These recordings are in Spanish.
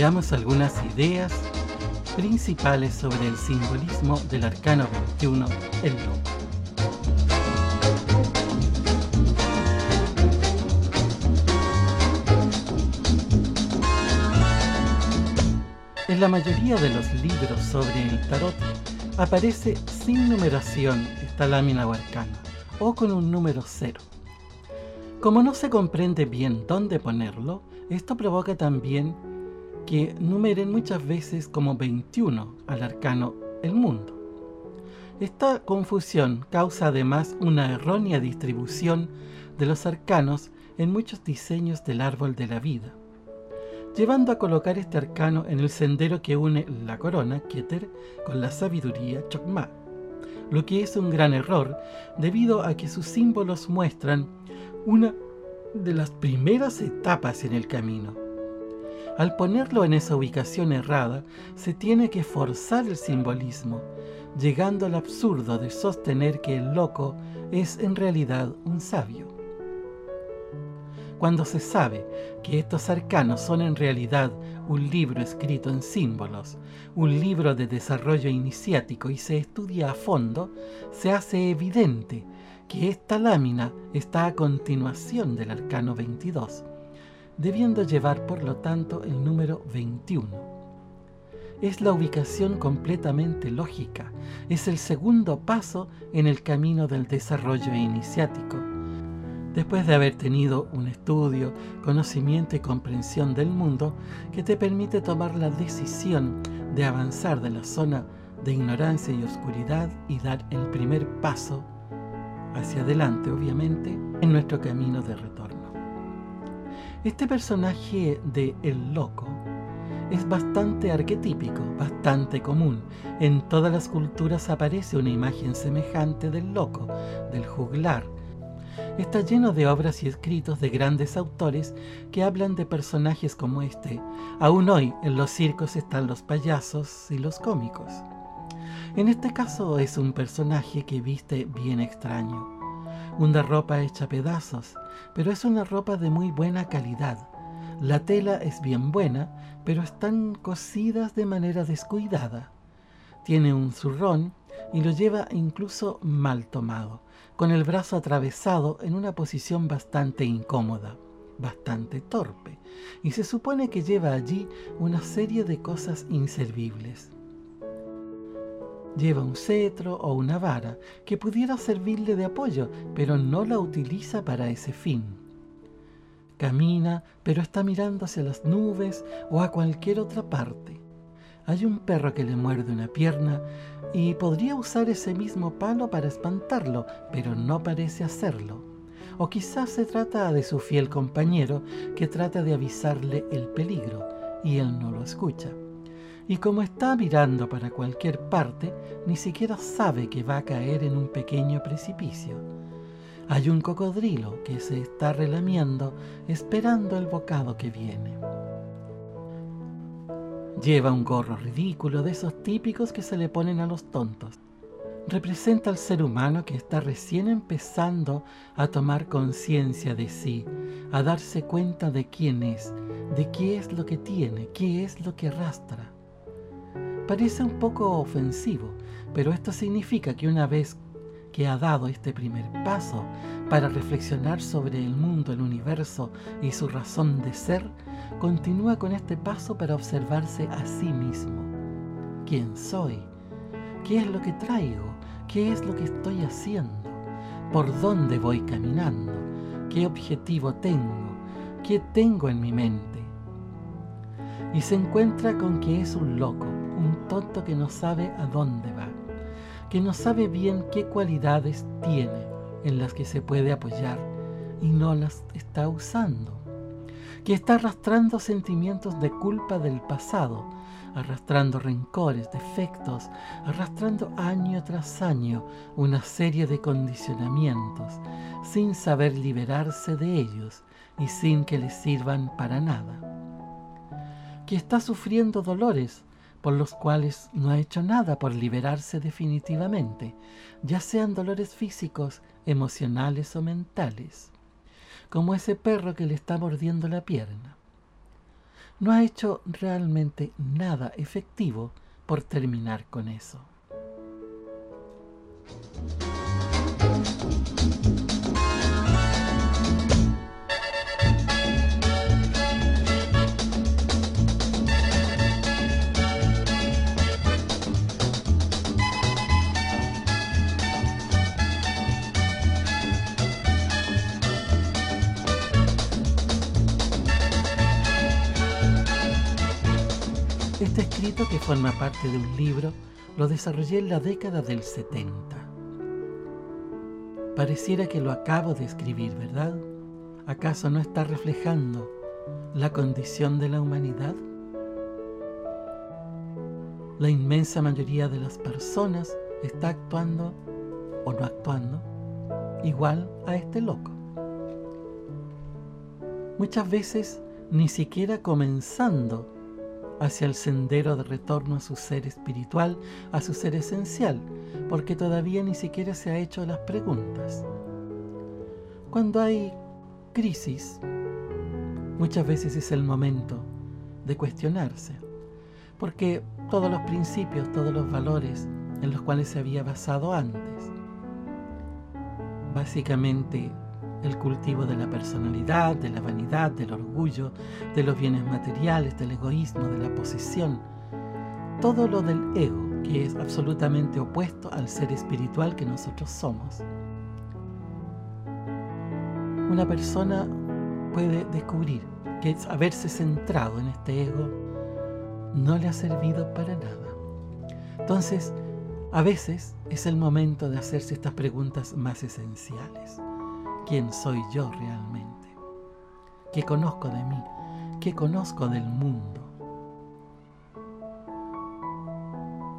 veamos algunas ideas principales sobre el simbolismo del arcano 21, el loco. En la mayoría de los libros sobre el tarot aparece sin numeración esta lámina o arcano, o con un número cero. Como no se comprende bien dónde ponerlo, esto provoca también que numeren muchas veces como 21 al arcano el mundo. Esta confusión causa además una errónea distribución de los arcanos en muchos diseños del árbol de la vida llevando a colocar este arcano en el sendero que une la corona, Keter, con la sabiduría, Chokmah, lo que es un gran error debido a que sus símbolos muestran una de las primeras etapas en el camino. Al ponerlo en esa ubicación errada, se tiene que forzar el simbolismo, llegando al absurdo de sostener que el loco es en realidad un sabio. Cuando se sabe que estos arcanos son en realidad un libro escrito en símbolos, un libro de desarrollo iniciático y se estudia a fondo, se hace evidente que esta lámina está a continuación del arcano 22, debiendo llevar por lo tanto el número 21. Es la ubicación completamente lógica, es el segundo paso en el camino del desarrollo iniciático después de haber tenido un estudio, conocimiento y comprensión del mundo que te permite tomar la decisión de avanzar de la zona de ignorancia y oscuridad y dar el primer paso hacia adelante, obviamente, en nuestro camino de retorno. Este personaje de El Loco es bastante arquetípico, bastante común. En todas las culturas aparece una imagen semejante del loco, del juglar, está lleno de obras y escritos de grandes autores que hablan de personajes como este. Aún hoy en los circos están los payasos y los cómicos. En este caso es un personaje que viste bien extraño. Una ropa hecha pedazos, pero es una ropa de muy buena calidad. La tela es bien buena, pero están cosidas de manera descuidada. Tiene un zurrón y lo lleva incluso mal tomado con el brazo atravesado en una posición bastante incómoda, bastante torpe, y se supone que lleva allí una serie de cosas inservibles. Lleva un cetro o una vara que pudiera servirle de apoyo, pero no la utiliza para ese fin. Camina, pero está mirando hacia las nubes o a cualquier otra parte. Hay un perro que le muerde una pierna y podría usar ese mismo palo para espantarlo, pero no parece hacerlo. O quizás se trata de su fiel compañero que trata de avisarle el peligro y él no lo escucha. Y como está mirando para cualquier parte, ni siquiera sabe que va a caer en un pequeño precipicio. Hay un cocodrilo que se está relamiendo esperando el bocado que viene. Lleva un gorro ridículo de esos típicos que se le ponen a los tontos. Representa al ser humano que está recién empezando a tomar conciencia de sí, a darse cuenta de quién es, de qué es lo que tiene, qué es lo que arrastra. Parece un poco ofensivo, pero esto significa que una vez que ha dado este primer paso para reflexionar sobre el mundo, el universo y su razón de ser, continúa con este paso para observarse a sí mismo. ¿Quién soy? ¿Qué es lo que traigo? ¿Qué es lo que estoy haciendo? ¿Por dónde voy caminando? ¿Qué objetivo tengo? ¿Qué tengo en mi mente? Y se encuentra con que es un loco, tonto que no sabe a dónde va, que no sabe bien qué cualidades tiene en las que se puede apoyar y no las está usando que está arrastrando sentimientos de culpa del pasado, arrastrando rencores, defectos, arrastrando año tras año una serie de condicionamientos, sin saber liberarse de ellos y sin que les sirvan para nada. Que está sufriendo dolores por los cuales no ha hecho nada por liberarse definitivamente, ya sean dolores físicos, emocionales o mentales como ese perro que le está mordiendo la pierna. no ha hecho realmente nada efectivo por terminar con eso. Que forma parte de un libro, lo desarrollé en la década del 70. Pareciera que lo acabo de escribir, ¿verdad? ¿Acaso no está reflejando la condición de la humanidad? La inmensa mayoría de las personas está actuando o no actuando igual a este loco. Muchas veces ni siquiera comenzando hacia el sendero de retorno a su ser espiritual, a su ser esencial, porque todavía ni siquiera se ha hecho las preguntas. Cuando hay crisis, muchas veces es el momento de cuestionarse, porque todos los principios, todos los valores en los cuales se había basado antes, básicamente el cultivo de la personalidad, de la vanidad, del orgullo, de los bienes materiales, del egoísmo, de la posesión. Todo lo del ego, que es absolutamente opuesto al ser espiritual que nosotros somos. Una persona puede descubrir que haberse centrado en este ego no le ha servido para nada. Entonces, a veces es el momento de hacerse estas preguntas más esenciales quién soy yo realmente, qué conozco de mí, qué conozco del mundo.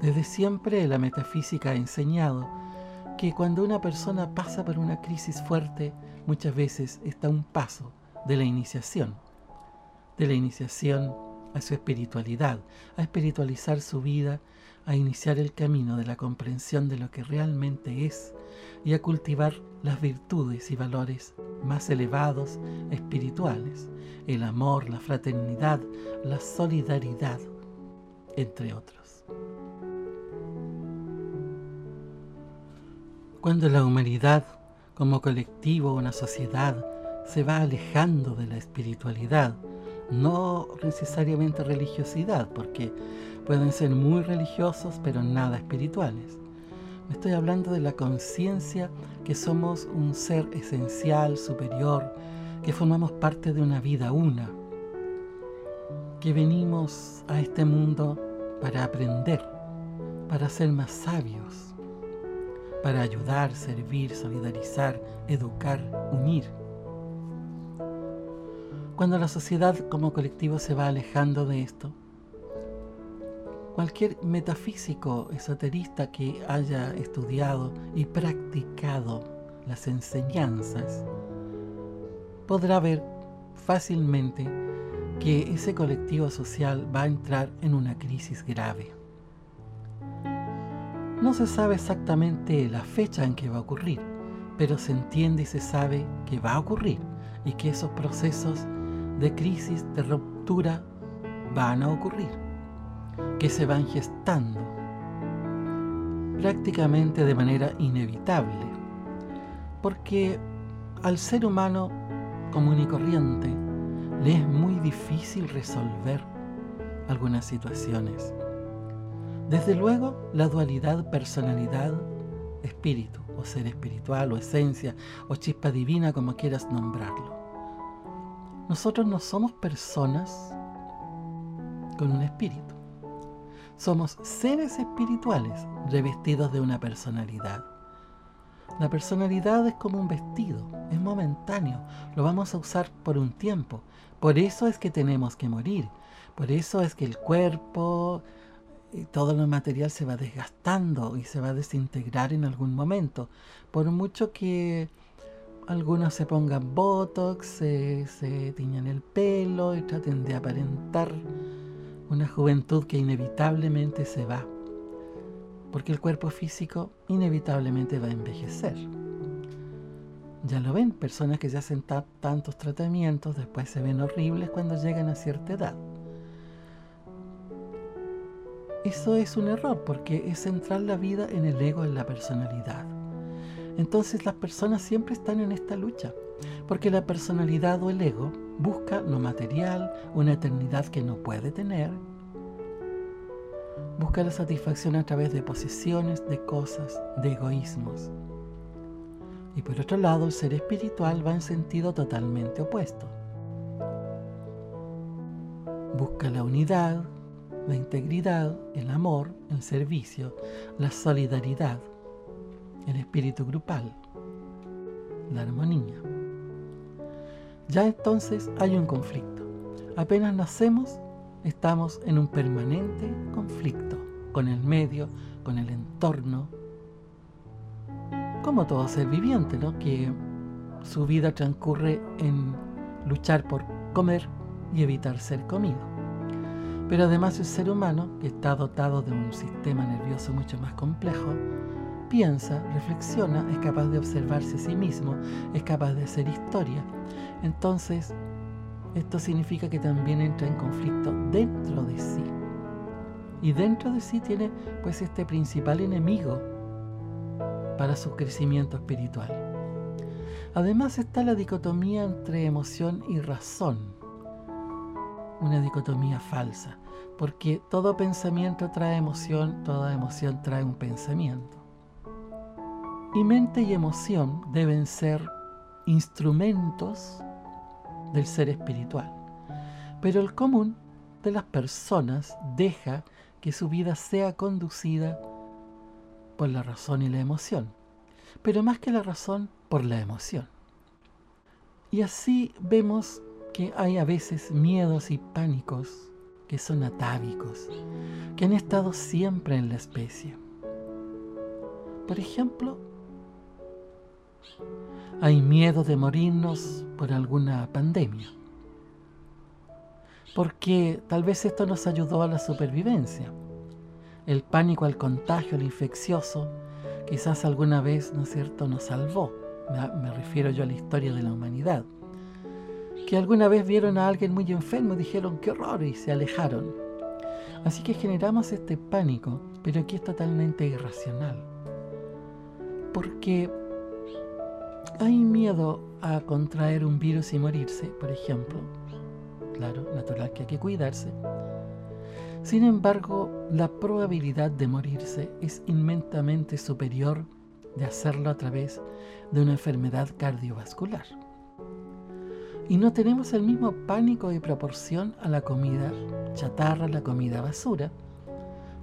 Desde siempre la metafísica ha enseñado que cuando una persona pasa por una crisis fuerte, muchas veces está un paso de la iniciación, de la iniciación a su espiritualidad, a espiritualizar su vida, a iniciar el camino de la comprensión de lo que realmente es y a cultivar las virtudes y valores más elevados espirituales, el amor, la fraternidad, la solidaridad, entre otros. Cuando la humanidad, como colectivo, una sociedad, se va alejando de la espiritualidad, no necesariamente religiosidad, porque pueden ser muy religiosos pero nada espirituales, estoy hablando de la conciencia que somos un ser esencial, superior, que formamos parte de una vida una, que venimos a este mundo para aprender, para ser más sabios, para ayudar, servir, solidarizar, educar, unir. Cuando la sociedad como colectivo se va alejando de esto, Cualquier metafísico esoterista que haya estudiado y practicado las enseñanzas podrá ver fácilmente que ese colectivo social va a entrar en una crisis grave. No se sabe exactamente la fecha en que va a ocurrir, pero se entiende y se sabe que va a ocurrir y que esos procesos de crisis, de ruptura, van a ocurrir que se van gestando prácticamente de manera inevitable, porque al ser humano común y corriente le es muy difícil resolver algunas situaciones. Desde luego, la dualidad personalidad-espíritu, o ser espiritual, o esencia, o chispa divina, como quieras nombrarlo. Nosotros no somos personas con un espíritu. Somos seres espirituales revestidos de una personalidad. La personalidad es como un vestido, es momentáneo, lo vamos a usar por un tiempo. Por eso es que tenemos que morir, por eso es que el cuerpo y todo lo material se va desgastando y se va a desintegrar en algún momento. Por mucho que algunos se pongan botox, se, se tiñan el pelo y traten de aparentar una juventud que inevitablemente se va, porque el cuerpo físico inevitablemente va a envejecer. Ya lo ven, personas que ya hacen tantos tratamientos después se ven horribles cuando llegan a cierta edad. Eso es un error porque es centrar la vida en el ego, en la personalidad. Entonces las personas siempre están en esta lucha porque la personalidad o el ego busca lo material, una eternidad que no puede tener, busca la satisfacción a través de posesiones, de cosas, de egoísmos. Y por otro lado, el ser espiritual va en sentido totalmente opuesto. Busca la unidad, la integridad, el amor, el servicio, la solidaridad, el espíritu grupal, la armonía. Ya entonces hay un conflicto. Apenas nacemos, estamos en un permanente conflicto con el medio, con el entorno, como todo ser viviente, ¿no? que su vida transcurre en luchar por comer y evitar ser comido. Pero además el ser humano, que está dotado de un sistema nervioso mucho más complejo, piensa, reflexiona, es capaz de observarse a sí mismo, es capaz de hacer historia. Entonces, esto significa que también entra en conflicto dentro de sí. Y dentro de sí tiene pues este principal enemigo para su crecimiento espiritual. Además está la dicotomía entre emoción y razón, una dicotomía falsa, porque todo pensamiento trae emoción, toda emoción trae un pensamiento. Y mente y emoción deben ser instrumentos del ser espiritual. Pero el común de las personas deja que su vida sea conducida por la razón y la emoción, pero más que la razón, por la emoción. Y así vemos que hay a veces miedos y pánicos que son atávicos, que han estado siempre en la especie. Por ejemplo, hay miedo de morirnos por alguna pandemia, porque tal vez esto nos ayudó a la supervivencia el pánico al contagio, al infeccioso, quizás alguna vez, ¿no es cierto?, nos salvó. Me, refiero yo a la historia de la humanidad. Que alguna vez vieron a alguien muy enfermo y dijeron, qué horror, y se alejaron. Así que generamos este pánico, pero aquí es totalmente irracional. Porque hay miedo a contraer un virus y morirse, por ejemplo. Claro, natural que hay que cuidarse sin embargo, la probabilidad de morirse es inmensamente superior de hacerlo a través de una enfermedad cardiovascular. Y no tenemos el mismo pánico y proporción a la comida chatarra, la comida basura,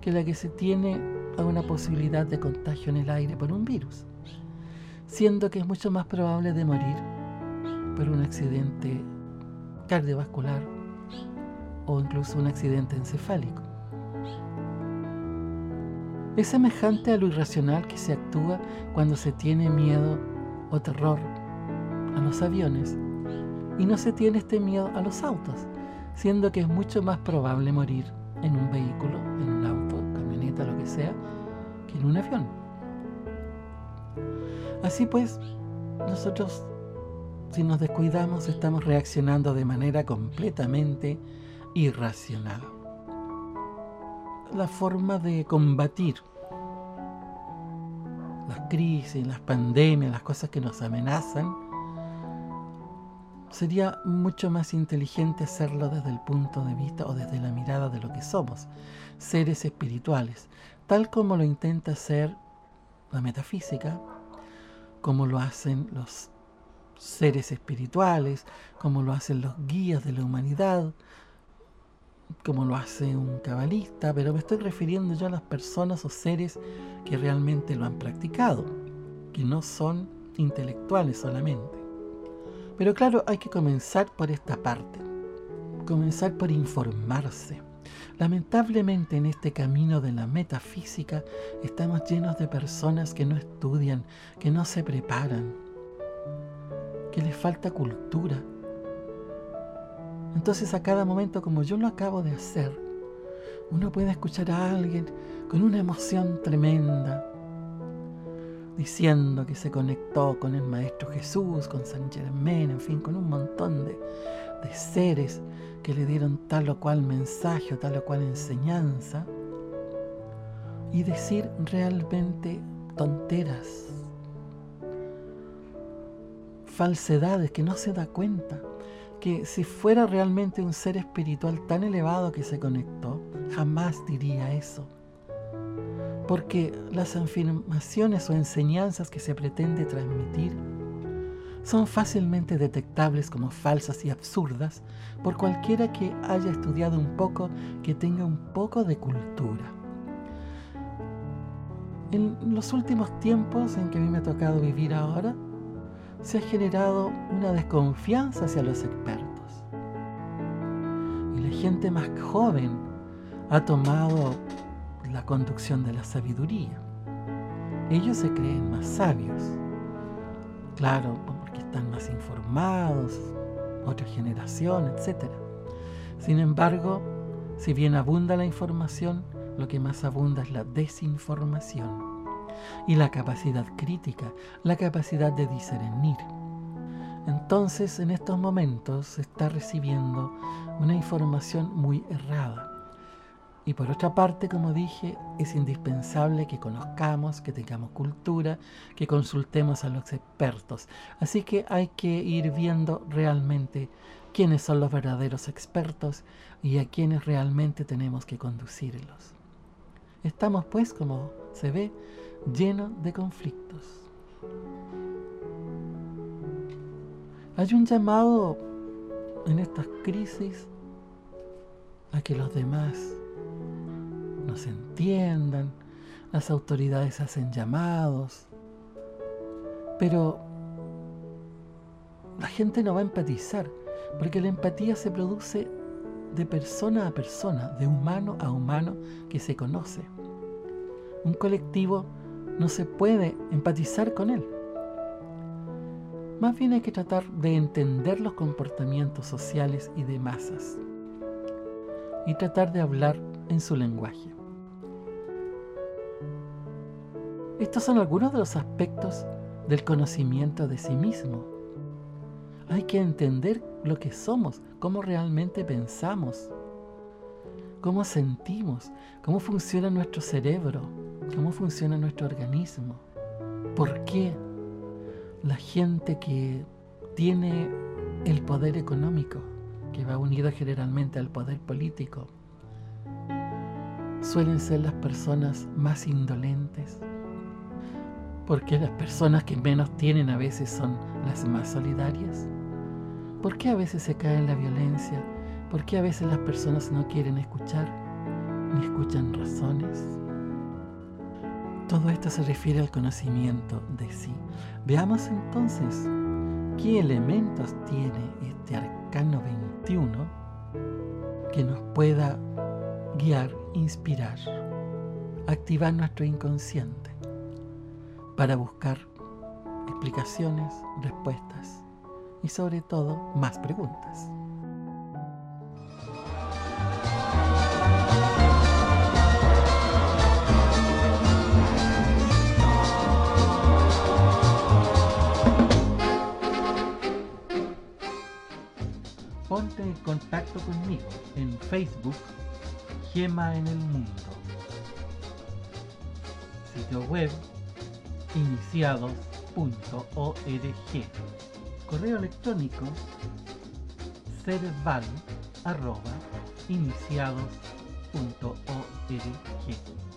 que la que se tiene a una posibilidad de contagio en el aire por un virus, siendo que es mucho más probable de morir por un accidente cardiovascular o incluso un accidente encefálico. Es semejante a lo irracional que se actúa cuando se tiene miedo o terror a los aviones y no se tiene este miedo a los autos, siendo que es mucho más probable morir en un vehículo, en un auto, camioneta, lo que sea, que en un avión. Así pues, nosotros, si nos descuidamos, estamos reaccionando de manera completamente irracional. La forma de combatir las crisis, las pandemias, las cosas que nos amenazan, sería mucho más inteligente hacerlo desde el punto de vista o desde la mirada de lo que somos, seres espirituales, tal como lo intenta hacer la metafísica, como lo hacen los seres espirituales, como lo hacen los guías de la humanidad, como lo hace un cabalista, pero me estoy refiriendo yo a las personas o seres que realmente lo han practicado, que no son intelectuales solamente. Pero claro, hay que comenzar por esta parte, comenzar por informarse. Lamentablemente en este camino de la metafísica estamos llenos de personas que no estudian, que no se preparan, que les falta cultura, entonces a cada momento, como yo lo acabo de hacer, uno puede escuchar a alguien con una emoción tremenda, diciendo que se conectó con el Maestro Jesús, con San Germán, en fin, con un montón de seres que le dieron tal o cual mensaje o tal o cual enseñanza. y decir realmente tonteras, falsedades que no se da cuenta, que si fuera realmente un ser espiritual tan elevado que se conectó, jamás diría eso. Porque las afirmaciones o enseñanzas que se pretende transmitir son fácilmente detectables como falsas y absurdas por cualquiera que haya estudiado un poco, que tenga un poco de cultura. En los últimos tiempos en que a mí me ha tocado vivir ahora, se ha generado una desconfianza hacia los expertos. Y la gente más joven ha tomado la conducción de la sabiduría. Ellos se creen más sabios. Claro, están más informados, otra generación, etc. Sin embargo, si bien abunda la información, lo que más abunda es la desinformación y la capacidad crítica, la capacidad de discernir. Entonces, en estos momentos se está recibiendo una información muy errada. Y por otra parte, como dije, es indispensable que conozcamos, que tengamos cultura, que consultemos a los expertos. Así que hay que ir viendo realmente quiénes son los verdaderos expertos y a quienes realmente tenemos que conducirlos. Estamos pues, como se ve, lleno de conflictos. Hay un llamado en estas crisis a que los demás nos entiendan, las autoridades hacen llamados, pero la gente no va a empatizar, porque la empatía se produce de persona a persona, de humano a humano que se conoce. Un colectivo no se puede empatizar con él. Más bien hay que tratar de entender los comportamientos sociales y de masas y tratar de hablar en su lenguaje. Estos son algunos de los aspectos del conocimiento de sí mismo. Hay que entender lo que somos, cómo realmente pensamos, cómo sentimos, cómo funciona nuestro cerebro, cómo funciona nuestro organismo. ¿Por qué la gente que tiene el poder económico, que va unido generalmente al poder político, suelen ser las personas más indolentes? ¿Por qué las personas que menos tienen a veces son las más solidarias? ¿Por qué a veces se cae en la violencia? ¿Por qué a veces las personas no quieren escuchar ni escuchan razones? Todo esto se refiere al conocimiento de sí. Veamos entonces qué elementos tiene este arcano 21 que nos pueda guiar, inspirar, activar nuestro inconsciente para buscar explicaciones, respuestas y sobre todo más preguntas. ponte en contacto conmigo en Facebook Gema en el Mundo. Sitio web iniciados.org. Correo electrónico cerval arroba iniciados.org.